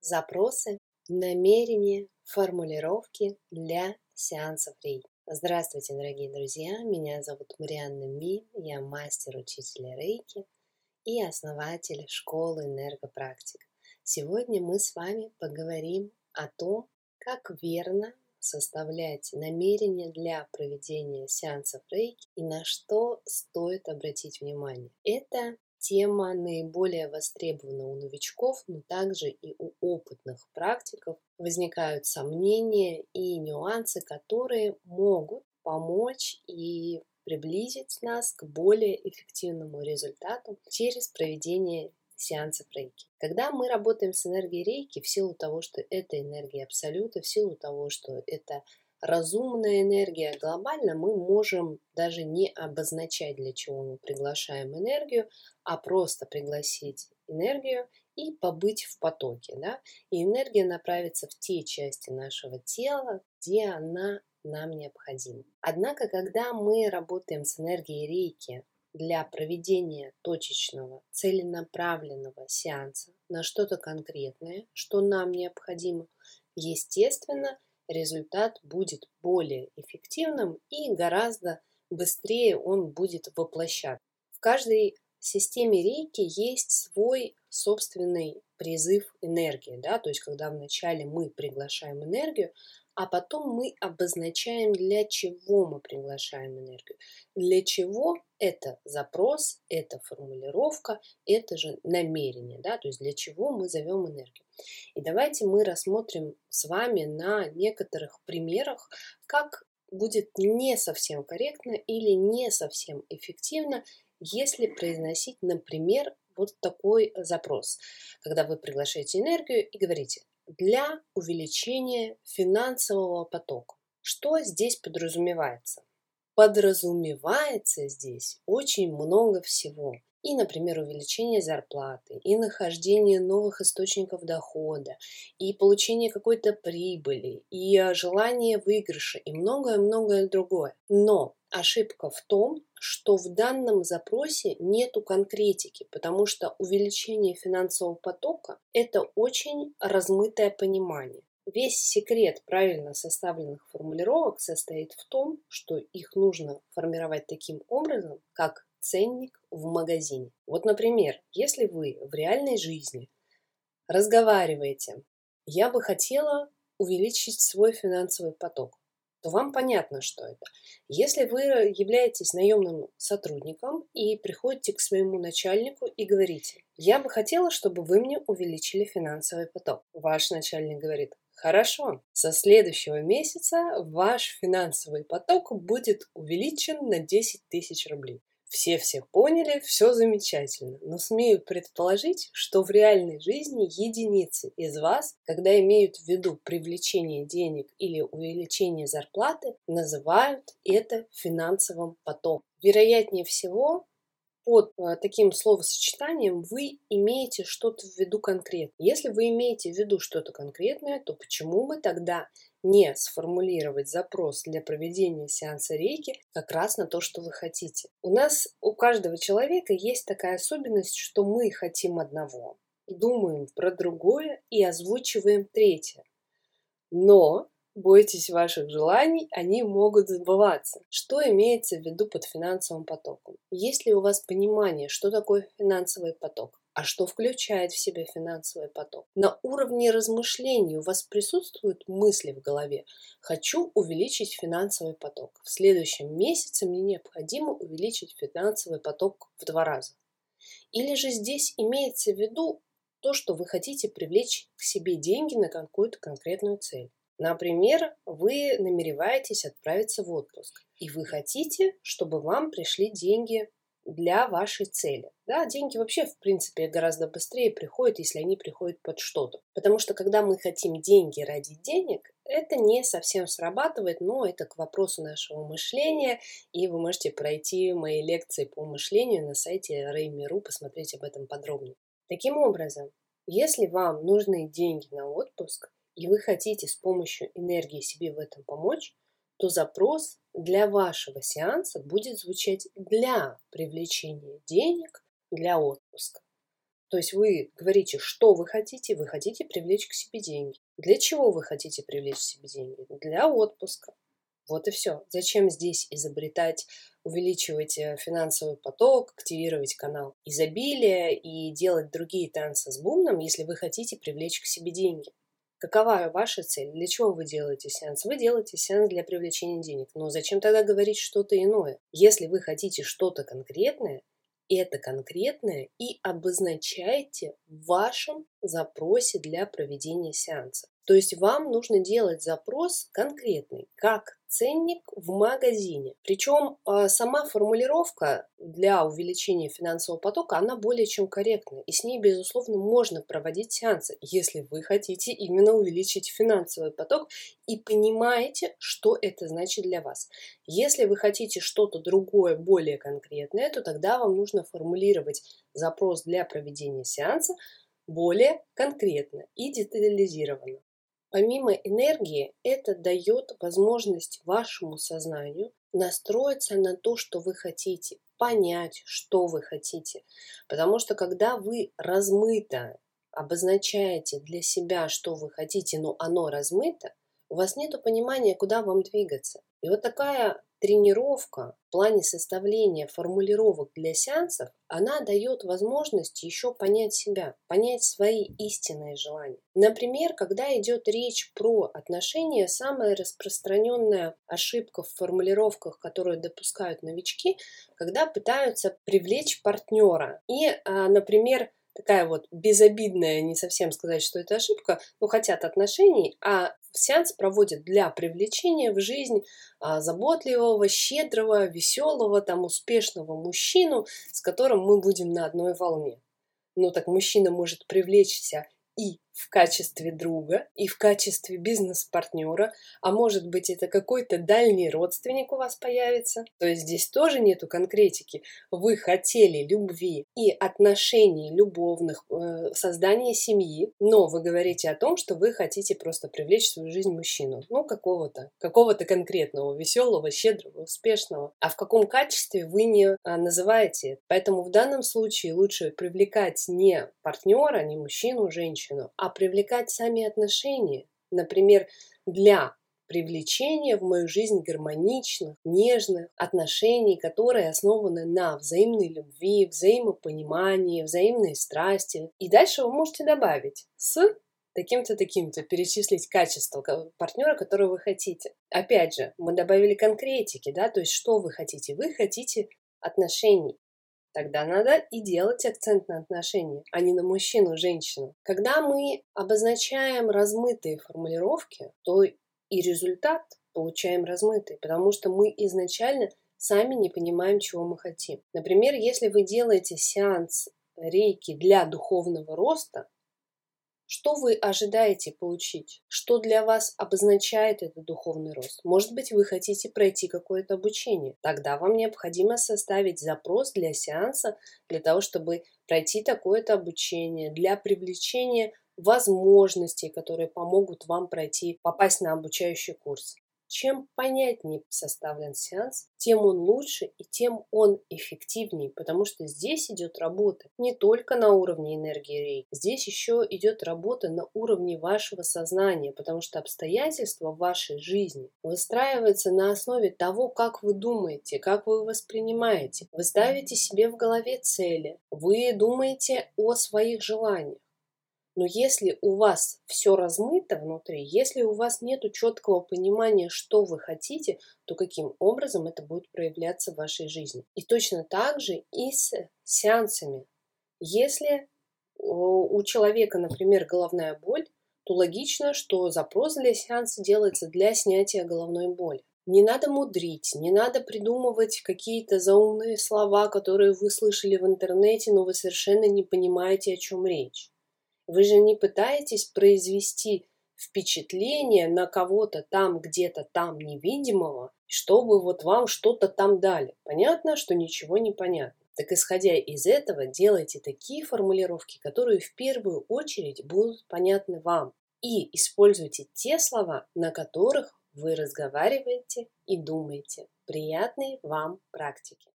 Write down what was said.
запросы, намерения, формулировки для сеансов рейки. Здравствуйте, дорогие друзья! Меня зовут Марианна Ми, я мастер-учитель рейки и основатель школы энергопрактик. Сегодня мы с вами поговорим о том, как верно составлять намерения для проведения сеансов рейки и на что стоит обратить внимание. Это тема наиболее востребована у новичков, но также и у опытных практиков. Возникают сомнения и нюансы, которые могут помочь и приблизить нас к более эффективному результату через проведение сеансов рейки. Когда мы работаем с энергией рейки, в силу того, что это энергия абсолюта, в силу того, что это разумная энергия глобально, мы можем даже не обозначать, для чего мы приглашаем энергию, а просто пригласить энергию и побыть в потоке. Да? И энергия направится в те части нашего тела, где она нам необходима. Однако, когда мы работаем с энергией рейки для проведения точечного, целенаправленного сеанса на что-то конкретное, что нам необходимо, естественно, результат будет более эффективным и гораздо быстрее он будет воплощаться. В каждой системе рейки есть свой собственный призыв энергии, да, то есть когда вначале мы приглашаем энергию, а потом мы обозначаем, для чего мы приглашаем энергию. Для чего это запрос, это формулировка, это же намерение, да, то есть для чего мы зовем энергию. И давайте мы рассмотрим с вами на некоторых примерах, как будет не совсем корректно или не совсем эффективно, если произносить, например, вот такой запрос, когда вы приглашаете энергию и говорите для увеличения финансового потока. Что здесь подразумевается? Подразумевается здесь очень много всего и, например, увеличение зарплаты, и нахождение новых источников дохода, и получение какой-то прибыли, и э, желание выигрыша, и многое-многое другое. Но ошибка в том, что в данном запросе нету конкретики, потому что увеличение финансового потока – это очень размытое понимание. Весь секрет правильно составленных формулировок состоит в том, что их нужно формировать таким образом, как ценник в магазине. Вот, например, если вы в реальной жизни разговариваете, я бы хотела увеличить свой финансовый поток, то вам понятно, что это. Если вы являетесь наемным сотрудником и приходите к своему начальнику и говорите, я бы хотела, чтобы вы мне увеличили финансовый поток. Ваш начальник говорит, Хорошо, со следующего месяца ваш финансовый поток будет увеличен на 10 тысяч рублей. Все всех поняли, все замечательно, но смею предположить, что в реальной жизни единицы из вас, когда имеют в виду привлечение денег или увеличение зарплаты, называют это финансовым потоком. Вероятнее всего, под э, таким словосочетанием вы имеете что-то в виду конкретное. Если вы имеете в виду что-то конкретное, то почему бы тогда не сформулировать запрос для проведения сеанса рейки как раз на то, что вы хотите. У нас, у каждого человека есть такая особенность, что мы хотим одного, думаем про другое и озвучиваем третье. Но бойтесь ваших желаний, они могут сбываться. Что имеется в виду под финансовым потоком? Есть ли у вас понимание, что такое финансовый поток? А что включает в себя финансовый поток? На уровне размышлений у вас присутствуют мысли в голове. Хочу увеличить финансовый поток. В следующем месяце мне необходимо увеличить финансовый поток в два раза. Или же здесь имеется в виду то, что вы хотите привлечь к себе деньги на какую-то конкретную цель. Например, вы намереваетесь отправиться в отпуск, и вы хотите, чтобы вам пришли деньги для вашей цели. Да, деньги вообще, в принципе, гораздо быстрее приходят, если они приходят под что-то. Потому что, когда мы хотим деньги ради денег, это не совсем срабатывает, но это к вопросу нашего мышления, и вы можете пройти мои лекции по мышлению на сайте Raymi.ru, посмотреть об этом подробнее. Таким образом, если вам нужны деньги на отпуск, и вы хотите с помощью энергии себе в этом помочь, то запрос для вашего сеанса будет звучать для привлечения денег для отпуска. То есть вы говорите, что вы хотите, вы хотите привлечь к себе деньги. Для чего вы хотите привлечь к себе деньги? Для отпуска. Вот и все. Зачем здесь изобретать, увеличивать э, финансовый поток, активировать канал изобилия и делать другие танцы с бумном, если вы хотите привлечь к себе деньги? Какова ваша цель? Для чего вы делаете сеанс? Вы делаете сеанс для привлечения денег. Но зачем тогда говорить что-то иное? Если вы хотите что-то конкретное, это конкретное и обозначайте в вашем запросе для проведения сеанса. То есть вам нужно делать запрос конкретный, как ценник в магазине. Причем а, сама формулировка для увеличения финансового потока, она более чем корректна. И с ней, безусловно, можно проводить сеансы, если вы хотите именно увеличить финансовый поток и понимаете, что это значит для вас. Если вы хотите что-то другое, более конкретное, то тогда вам нужно формулировать запрос для проведения сеанса более конкретно и детализированно. Помимо энергии, это дает возможность вашему сознанию настроиться на то, что вы хотите, понять, что вы хотите. Потому что когда вы размыто обозначаете для себя, что вы хотите, но оно размыто, у вас нет понимания, куда вам двигаться. И вот такая тренировка в плане составления формулировок для сеансов, она дает возможность еще понять себя, понять свои истинные желания. Например, когда идет речь про отношения, самая распространенная ошибка в формулировках, которую допускают новички, когда пытаются привлечь партнера. И, а, например, такая вот безобидная, не совсем сказать, что это ошибка, но хотят отношений, а сеанс проводят для привлечения в жизнь а, заботливого, щедрого, веселого, там, успешного мужчину, с которым мы будем на одной волне. Ну так мужчина может привлечься и в качестве друга и в качестве бизнес-партнера, а может быть это какой-то дальний родственник у вас появится. То есть здесь тоже нету конкретики. Вы хотели любви и отношений любовных, э, создания семьи, но вы говорите о том, что вы хотите просто привлечь в свою жизнь мужчину, ну какого-то, какого-то конкретного, веселого, щедрого, успешного. А в каком качестве вы не а, называете. Поэтому в данном случае лучше привлекать не партнера, не мужчину, женщину, а привлекать сами отношения. Например, для привлечения в мою жизнь гармоничных, нежных отношений, которые основаны на взаимной любви, взаимопонимании, взаимной страсти. И дальше вы можете добавить с таким-то, таким-то, перечислить качество партнера, которого вы хотите. Опять же, мы добавили конкретики, да, то есть что вы хотите? Вы хотите отношений. Тогда надо и делать акцент на отношения, а не на мужчину, женщину. Когда мы обозначаем размытые формулировки, то и результат получаем размытый, потому что мы изначально сами не понимаем, чего мы хотим. Например, если вы делаете сеанс рейки для духовного роста, что вы ожидаете получить? Что для вас обозначает этот духовный рост? Может быть, вы хотите пройти какое-то обучение. Тогда вам необходимо составить запрос для сеанса, для того, чтобы пройти такое-то обучение, для привлечения возможностей, которые помогут вам пройти, попасть на обучающий курс. Чем понятнее составлен сеанс, тем он лучше и тем он эффективнее, потому что здесь идет работа не только на уровне энергии рей, здесь еще идет работа на уровне вашего сознания, потому что обстоятельства в вашей жизни выстраиваются на основе того, как вы думаете, как вы воспринимаете. Вы ставите себе в голове цели, вы думаете о своих желаниях. Но если у вас все размыто внутри, если у вас нет четкого понимания, что вы хотите, то каким образом это будет проявляться в вашей жизни. И точно так же и с сеансами. Если у человека, например, головная боль, то логично, что запрос для сеанса делается для снятия головной боли. Не надо мудрить, не надо придумывать какие-то заумные слова, которые вы слышали в интернете, но вы совершенно не понимаете, о чем речь. Вы же не пытаетесь произвести впечатление на кого-то там, где-то там невидимого, чтобы вот вам что-то там дали. Понятно, что ничего не понятно. Так исходя из этого, делайте такие формулировки, которые в первую очередь будут понятны вам. И используйте те слова, на которых вы разговариваете и думаете. Приятной вам практики!